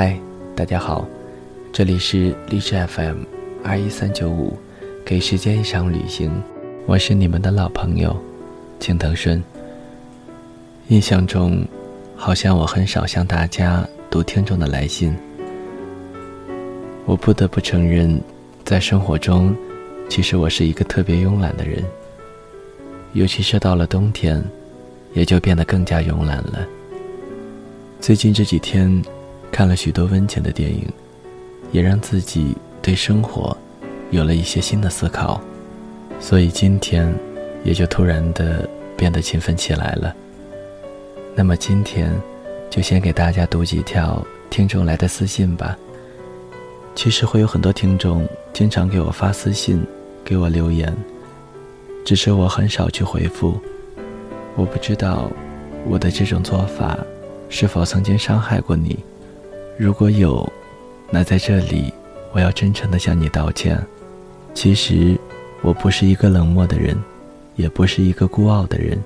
嗨，大家好，这里是励志 FM 二一三九五，给时间一场旅行，我是你们的老朋友青藤顺。印象中，好像我很少向大家读听众的来信。我不得不承认，在生活中，其实我是一个特别慵懒的人，尤其是到了冬天，也就变得更加慵懒了。最近这几天，看了许多温情的电影，也让自己对生活有了一些新的思考，所以今天也就突然的变得勤奋起来了。那么今天，就先给大家读几条听众来的私信吧。其实会有很多听众经常给我发私信，给我留言，只是我很少去回复。我不知道我的这种做法是否曾经伤害过你。如果有，那在这里我要真诚的向你道歉。其实我不是一个冷漠的人，也不是一个孤傲的人。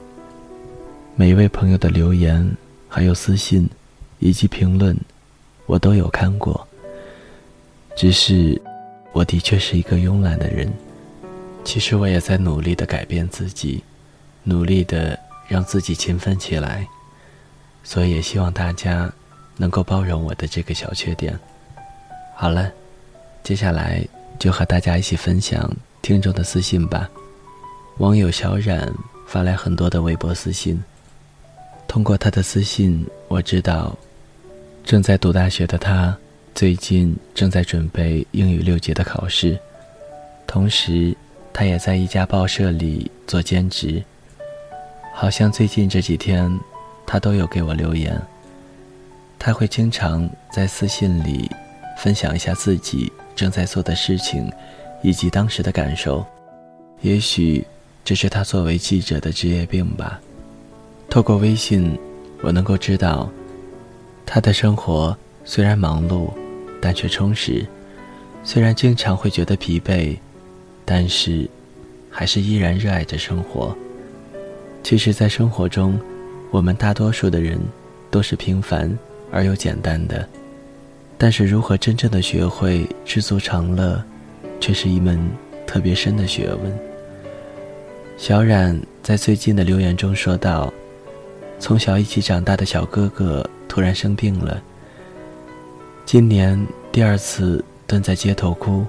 每一位朋友的留言，还有私信，以及评论，我都有看过。只是，我的确是一个慵懒的人。其实我也在努力的改变自己，努力的让自己勤奋起来。所以也希望大家能够包容我的这个小缺点。好了，接下来就和大家一起分享听众的私信吧。网友小冉发来很多的微博私信。通过他的私信，我知道，正在读大学的他，最近正在准备英语六级的考试，同时，他也在一家报社里做兼职。好像最近这几天，他都有给我留言。他会经常在私信里分享一下自己正在做的事情，以及当时的感受。也许，这是他作为记者的职业病吧。透过微信，我能够知道，他的生活虽然忙碌，但却充实；虽然经常会觉得疲惫，但是，还是依然热爱着生活。其实，在生活中，我们大多数的人都是平凡而又简单的，但是如何真正的学会知足常乐，却是一门特别深的学问。小冉在最近的留言中说道。从小一起长大的小哥哥突然生病了。今年第二次蹲在街头哭。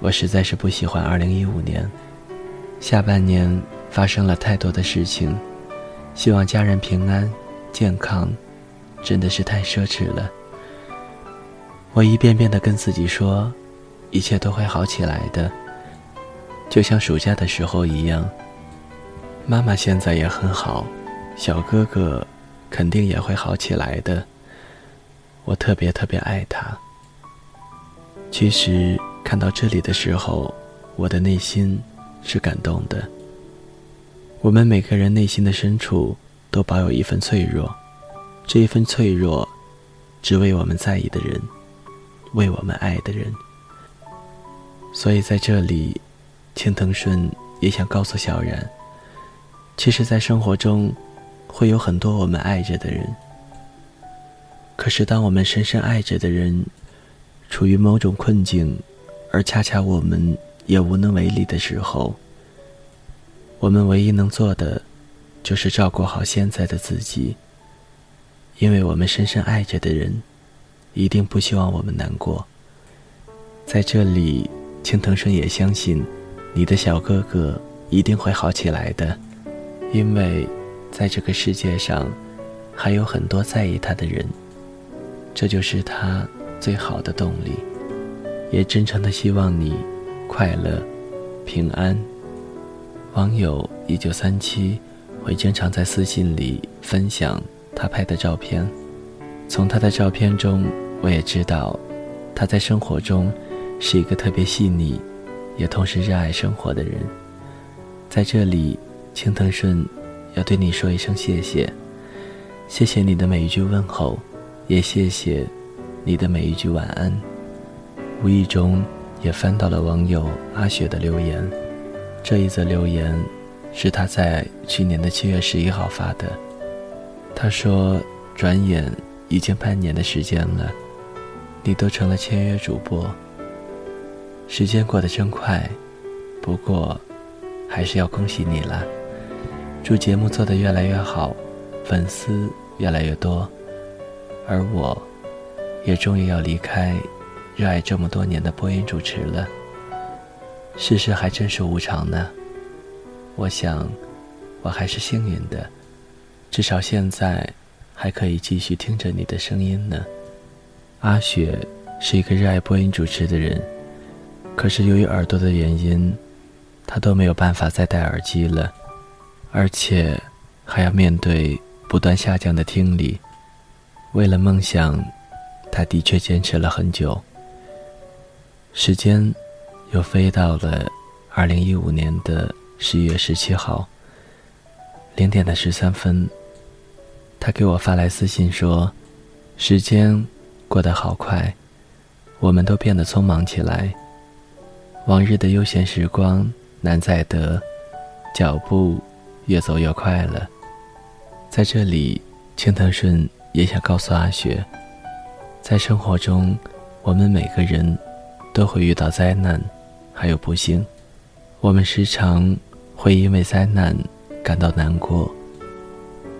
我实在是不喜欢2015年，下半年发生了太多的事情，希望家人平安健康，真的是太奢侈了。我一遍遍的跟自己说，一切都会好起来的，就像暑假的时候一样。妈妈现在也很好。小哥哥，肯定也会好起来的。我特别特别爱他。其实看到这里的时候，我的内心是感动的。我们每个人内心的深处都保有一份脆弱，这一份脆弱，只为我们在意的人，为我们爱的人。所以在这里，青藤顺也想告诉小然，其实，在生活中。会有很多我们爱着的人，可是当我们深深爱着的人处于某种困境，而恰恰我们也无能为力的时候，我们唯一能做的就是照顾好现在的自己，因为我们深深爱着的人一定不希望我们难过。在这里，青藤生也相信你的小哥哥一定会好起来的，因为。在这个世界上，还有很多在意他的人，这就是他最好的动力。也真诚的希望你快乐、平安。网友一九三七会经常在私信里分享他拍的照片，从他的照片中，我也知道他在生活中是一个特别细腻，也同时热爱生活的人。在这里，青藤顺。要对你说一声谢谢，谢谢你的每一句问候，也谢谢你的每一句晚安。无意中也翻到了网友阿雪的留言，这一则留言是他在去年的七月十一号发的。他说：“转眼已经半年的时间了，你都成了签约主播。时间过得真快，不过还是要恭喜你了。祝节目做得越来越好，粉丝越来越多，而我，也终于要离开热爱这么多年的播音主持了。世事还真是无常呢。我想，我还是幸运的，至少现在还可以继续听着你的声音呢。阿雪是一个热爱播音主持的人，可是由于耳朵的原因，她都没有办法再戴耳机了，而且还要面对不断下降的听力。为了梦想，她的确坚持了很久。时间又飞到了二零一五年的十一月十七号零点的十三分，他给我发来私信说：“时间。”过得好快，我们都变得匆忙起来。往日的悠闲时光难再得，脚步越走越快了。在这里，青藤顺也想告诉阿雪，在生活中，我们每个人都会遇到灾难，还有不幸。我们时常会因为灾难感到难过，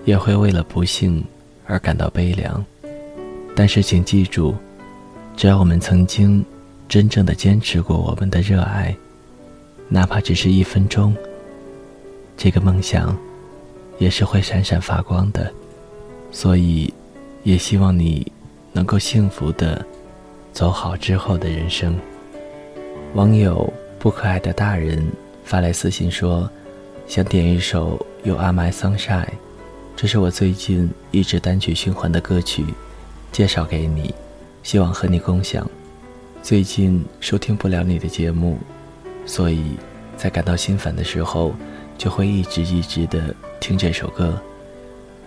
也会为了不幸而感到悲凉。但是，请记住，只要我们曾经真正的坚持过我们的热爱，哪怕只是一分钟，这个梦想也是会闪闪发光的。所以，也希望你能够幸福的走好之后的人生。网友不可爱的大人发来私信说，想点一首《You Are My Sunshine》，这是我最近一直单曲循环的歌曲。介绍给你，希望和你共享。最近收听不了你的节目，所以在感到心烦的时候，就会一直一直的听这首歌，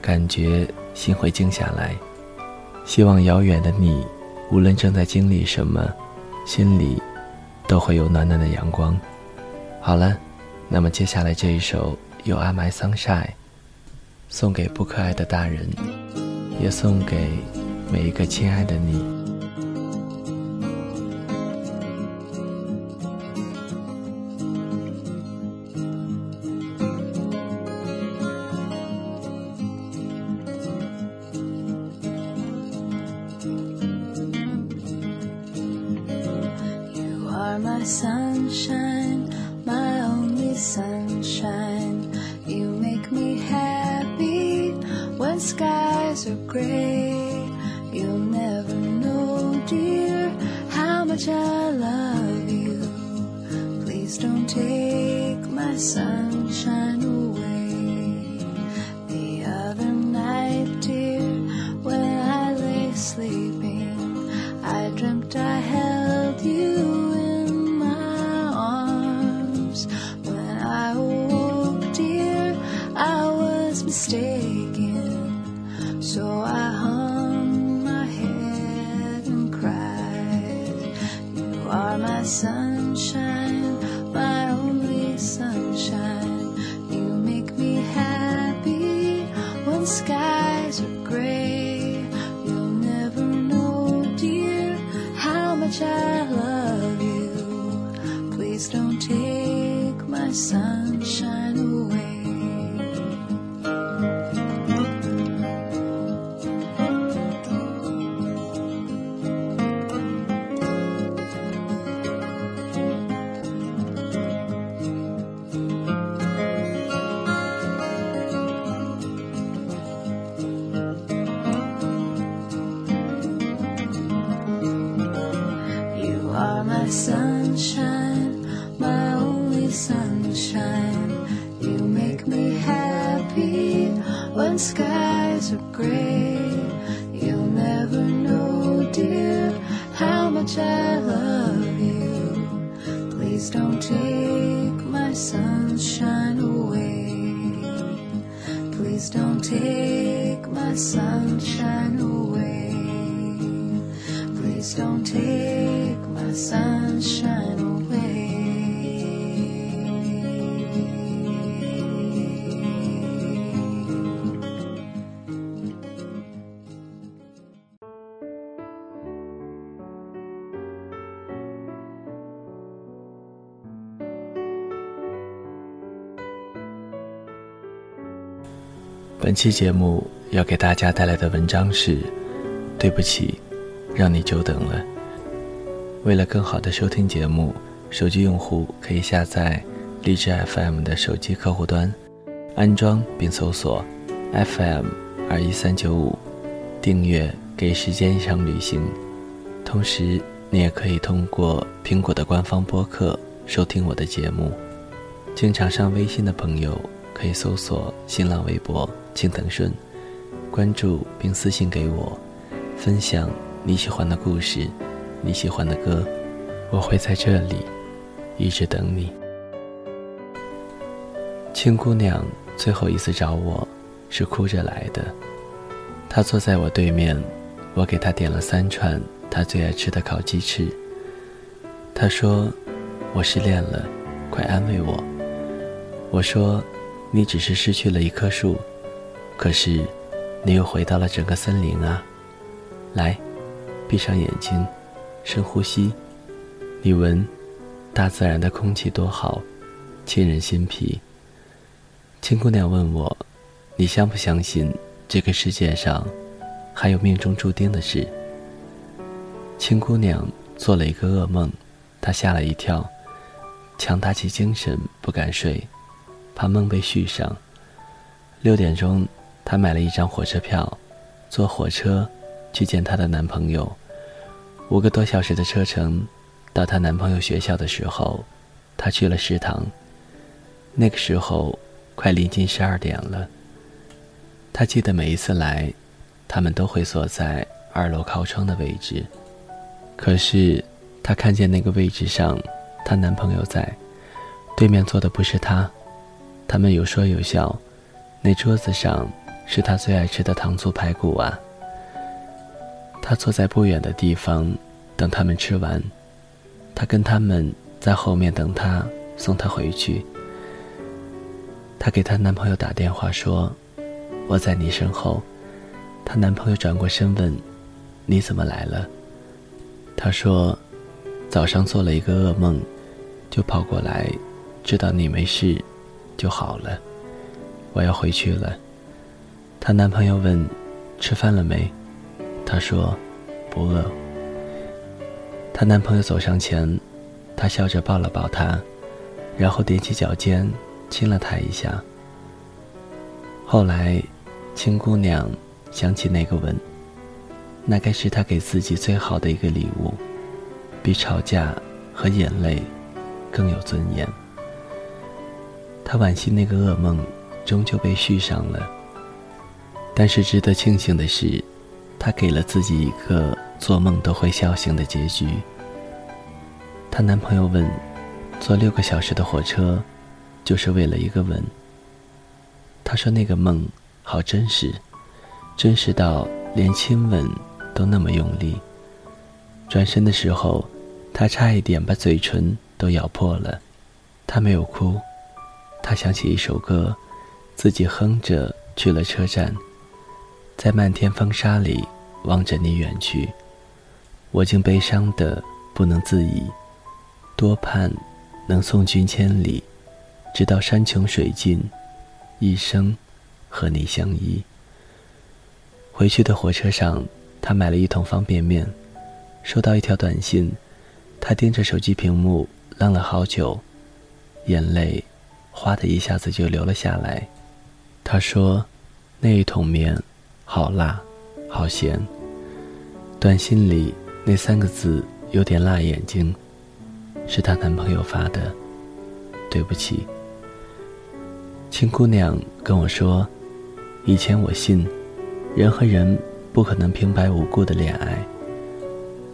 感觉心会静下来。希望遥远的你，无论正在经历什么，心里都会有暖暖的阳光。好了，那么接下来这一首《You Are My Sunshine》，送给不可爱的大人，也送给。每一个亲爱的你。grace. 本期节目要给大家带来的文章是：对不起，让你久等了。为了更好的收听节目，手机用户可以下载荔枝 FM 的手机客户端，安装并搜索 FM 二一三九五，订阅《给时间一场旅行》。同时，你也可以通过苹果的官方播客收听我的节目。经常上微信的朋友可以搜索新浪微博“青藤顺”，关注并私信给我，分享你喜欢的故事。你喜欢的歌，我会在这里一直等你。青姑娘最后一次找我，是哭着来的。她坐在我对面，我给她点了三串她最爱吃的烤鸡翅。她说：“我失恋了，快安慰我。”我说：“你只是失去了一棵树，可是你又回到了整个森林啊！来，闭上眼睛。”深呼吸，你闻，大自然的空气多好，沁人心脾。青姑娘问我，你相不相信这个世界上还有命中注定的事？青姑娘做了一个噩梦，她吓了一跳，强打起精神不敢睡，怕梦被续上。六点钟，她买了一张火车票，坐火车去见她的男朋友。五个多小时的车程，到她男朋友学校的时候，她去了食堂。那个时候快临近十二点了。她记得每一次来，他们都会坐在二楼靠窗的位置。可是她看见那个位置上，她男朋友在，对面坐的不是她。他们有说有笑，那桌子上是她最爱吃的糖醋排骨啊。他坐在不远的地方，等他们吃完。他跟他们在后面等他，送他回去。她给她男朋友打电话说：“我在你身后。”她男朋友转过身问：“你怎么来了？”她说：“早上做了一个噩梦，就跑过来，知道你没事，就好了。我要回去了。”她男朋友问：“吃饭了没？”她说：“不饿。”她男朋友走上前，她笑着抱了抱他，然后踮起脚尖亲了他一下。后来，青姑娘想起那个吻，那该是她给自己最好的一个礼物，比吵架和眼泪更有尊严。她惋惜那个噩梦终究被续上了，但是值得庆幸的是。她给了自己一个做梦都会笑醒的结局。她男朋友问：“坐六个小时的火车，就是为了一个吻？”她说：“那个梦好真实，真实到连亲吻都那么用力。”转身的时候，她差一点把嘴唇都咬破了。她没有哭，他想起一首歌，自己哼着去了车站。在漫天风沙里望着你远去，我竟悲伤的不能自已。多盼能送君千里，直到山穷水尽，一生和你相依。回去的火车上，他买了一桶方便面，收到一条短信，他盯着手机屏幕愣了好久，眼泪哗的一下子就流了下来。他说：“那一桶面。”好辣，好咸。短信里那三个字有点辣眼睛，是她男朋友发的。对不起，青姑娘跟我说，以前我信，人和人不可能平白无故的恋爱。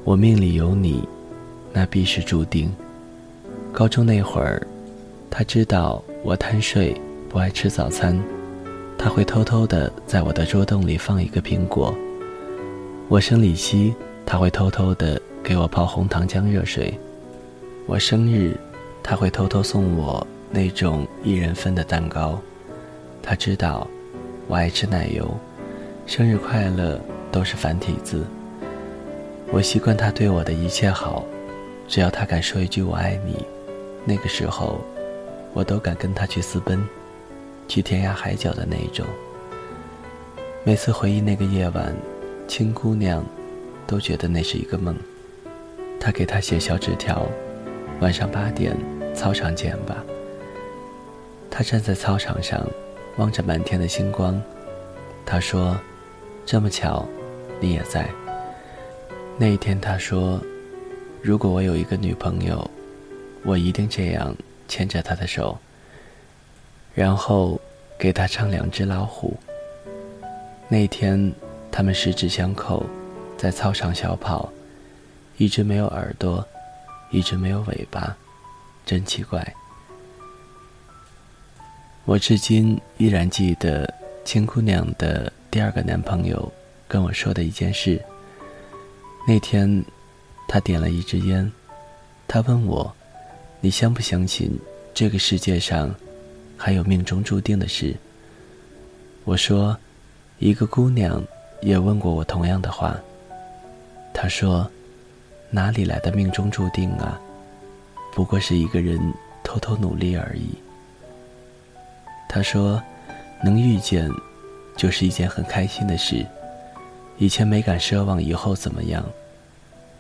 我命里有你，那必是注定。高中那会儿，他知道我贪睡，不爱吃早餐。他会偷偷的在我的桌洞里放一个苹果。我生理期，他会偷偷的给我泡红糖姜热水。我生日，他会偷偷送我那种一人份的蛋糕。他知道我爱吃奶油，生日快乐都是繁体字。我习惯他对我的一切好，只要他敢说一句我爱你，那个时候，我都敢跟他去私奔。去天涯海角的那一种。每次回忆那个夜晚，青姑娘都觉得那是一个梦。她给他写小纸条：“晚上八点，操场见吧。”他站在操场上，望着满天的星光。他说：“这么巧，你也在。”那一天，他说：“如果我有一个女朋友，我一定这样牵着她的手，然后给她唱两只老虎。”那天，他们十指相扣，在操场小跑，一只没有耳朵，一只没有尾巴，真奇怪。我至今依然记得青姑娘的第二个男朋友跟我说的一件事。那天，他点了一支烟，他问我：“你相不相信这个世界上还有命中注定的事？”我说。一个姑娘也问过我同样的话。她说：“哪里来的命中注定啊？不过是一个人偷偷努力而已。”她说：“能遇见，就是一件很开心的事。以前没敢奢望以后怎么样，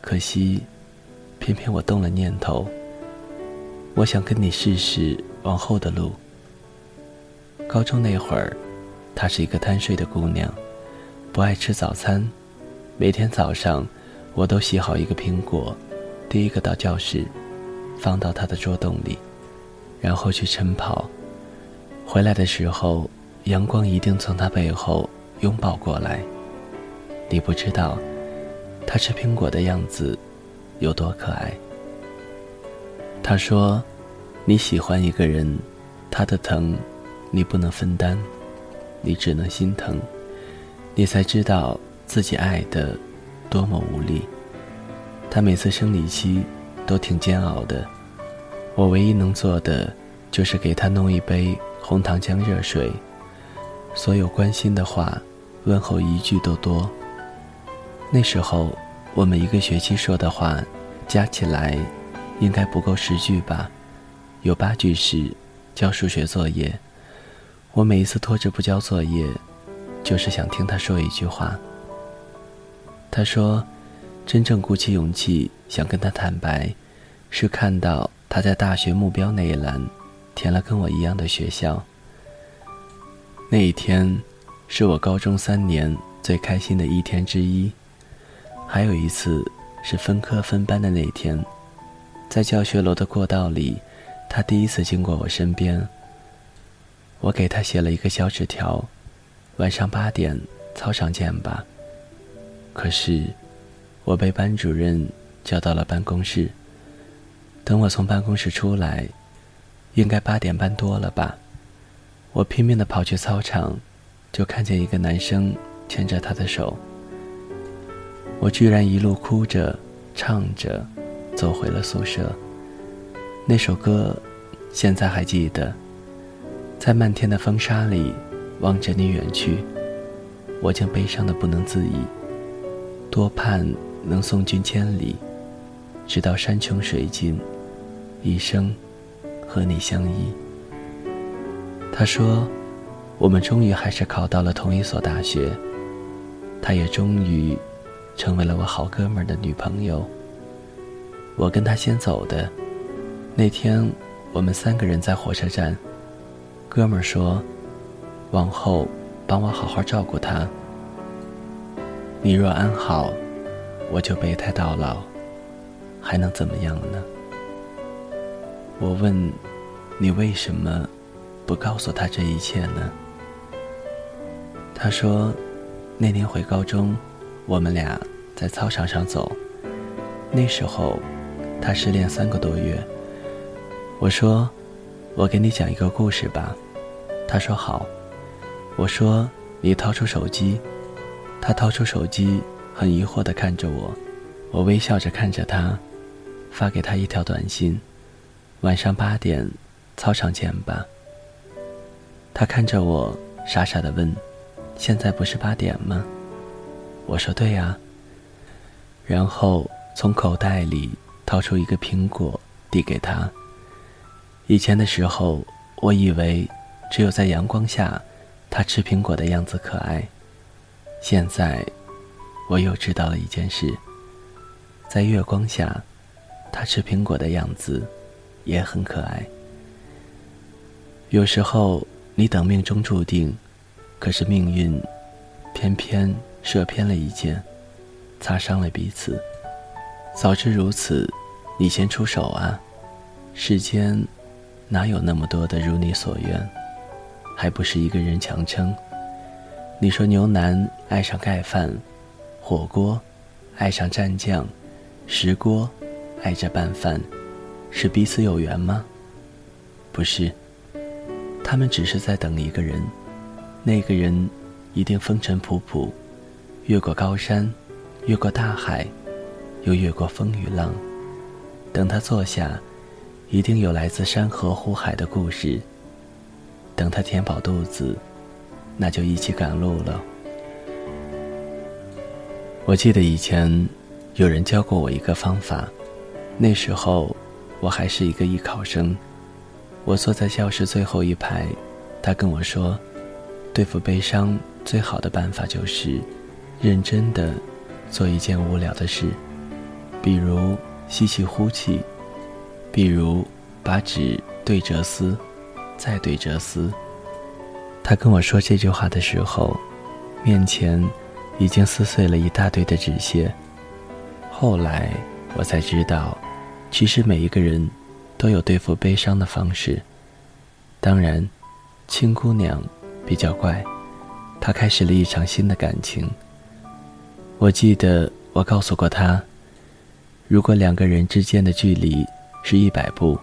可惜，偏偏我动了念头。我想跟你试试往后的路。高中那会儿。”她是一个贪睡的姑娘，不爱吃早餐。每天早上，我都洗好一个苹果，第一个到教室，放到她的桌洞里，然后去晨跑。回来的时候，阳光一定从她背后拥抱过来。你不知道，她吃苹果的样子有多可爱。她说：“你喜欢一个人，他的疼，你不能分担。”你只能心疼，你才知道自己爱的多么无力。他每次生理期都挺煎熬的，我唯一能做的就是给他弄一杯红糖姜热水，所有关心的话、问候一句都多。那时候我们一个学期说的话加起来应该不够十句吧，有八句是交数学作业。我每一次拖着不交作业，就是想听他说一句话。他说，真正鼓起勇气想跟他坦白，是看到他在大学目标那一栏填了跟我一样的学校。那一天，是我高中三年最开心的一天之一。还有一次是分科分班的那一天，在教学楼的过道里，他第一次经过我身边。我给他写了一个小纸条，晚上八点操场见吧。可是，我被班主任叫到了办公室。等我从办公室出来，应该八点半多了吧。我拼命的跑去操场，就看见一个男生牵着他的手。我居然一路哭着唱着，走回了宿舍。那首歌，现在还记得。在漫天的风沙里，望着你远去，我竟悲伤的不能自已。多盼能送君千里，直到山穷水尽，一生和你相依。他说：“我们终于还是考到了同一所大学，他也终于成为了我好哥们儿的女朋友。我跟他先走的那天，我们三个人在火车站。”哥们儿说：“往后帮我好好照顾他。你若安好，我就备胎到老，还能怎么样呢？”我问：“你为什么不告诉他这一切呢？”他说：“那年回高中，我们俩在操场上走，那时候他失恋三个多月。我说：‘我给你讲一个故事吧。’”他说好，我说你掏出手机，他掏出手机，很疑惑地看着我，我微笑着看着他，发给他一条短信：晚上八点，操场见吧。他看着我，傻傻地问：现在不是八点吗？我说对呀。然后从口袋里掏出一个苹果，递给他。以前的时候，我以为。只有在阳光下，他吃苹果的样子可爱。现在，我又知道了一件事：在月光下，他吃苹果的样子也很可爱。有时候，你等命中注定，可是命运偏偏射偏了一箭，擦伤了彼此。早知如此，你先出手啊！世间哪有那么多的如你所愿？还不是一个人强撑。你说牛腩爱上盖饭，火锅爱上蘸酱，石锅爱着拌饭，是彼此有缘吗？不是，他们只是在等一个人，那个人一定风尘仆仆，越过高山，越过大海，又越过风雨浪。等他坐下，一定有来自山河湖海的故事。等他填饱肚子，那就一起赶路了。我记得以前有人教过我一个方法，那时候我还是一个艺考生，我坐在教室最后一排，他跟我说，对付悲伤最好的办法就是认真的做一件无聊的事，比如吸气呼气，比如把纸对折撕。再对折撕。他跟我说这句话的时候，面前已经撕碎了一大堆的纸屑。后来我才知道，其实每一个人都有对付悲伤的方式。当然，青姑娘比较怪，她开始了一场新的感情。我记得我告诉过她，如果两个人之间的距离是一百步。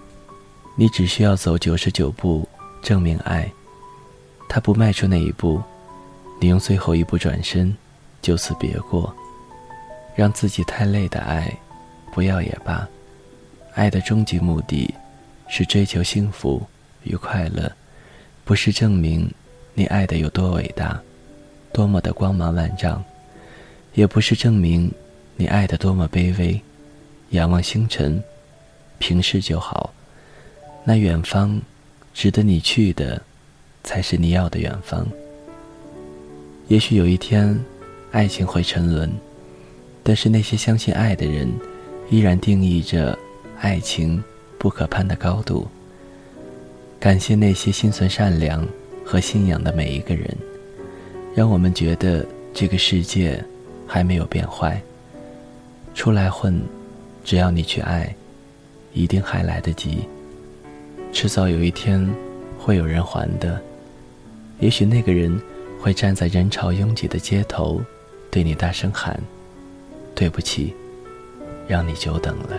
你只需要走九十九步，证明爱。他不迈出那一步，你用最后一步转身，就此别过。让自己太累的爱，不要也罢。爱的终极目的，是追求幸福与快乐，不是证明你爱的有多伟大，多么的光芒万丈，也不是证明你爱的多么卑微。仰望星辰，平视就好。那远方，值得你去的，才是你要的远方。也许有一天，爱情会沉沦，但是那些相信爱的人，依然定义着爱情不可攀的高度。感谢那些心存善良和信仰的每一个人，让我们觉得这个世界还没有变坏。出来混，只要你去爱，一定还来得及。迟早有一天，会有人还的。也许那个人会站在人潮拥挤的街头，对你大声喊：“对不起，让你久等了。”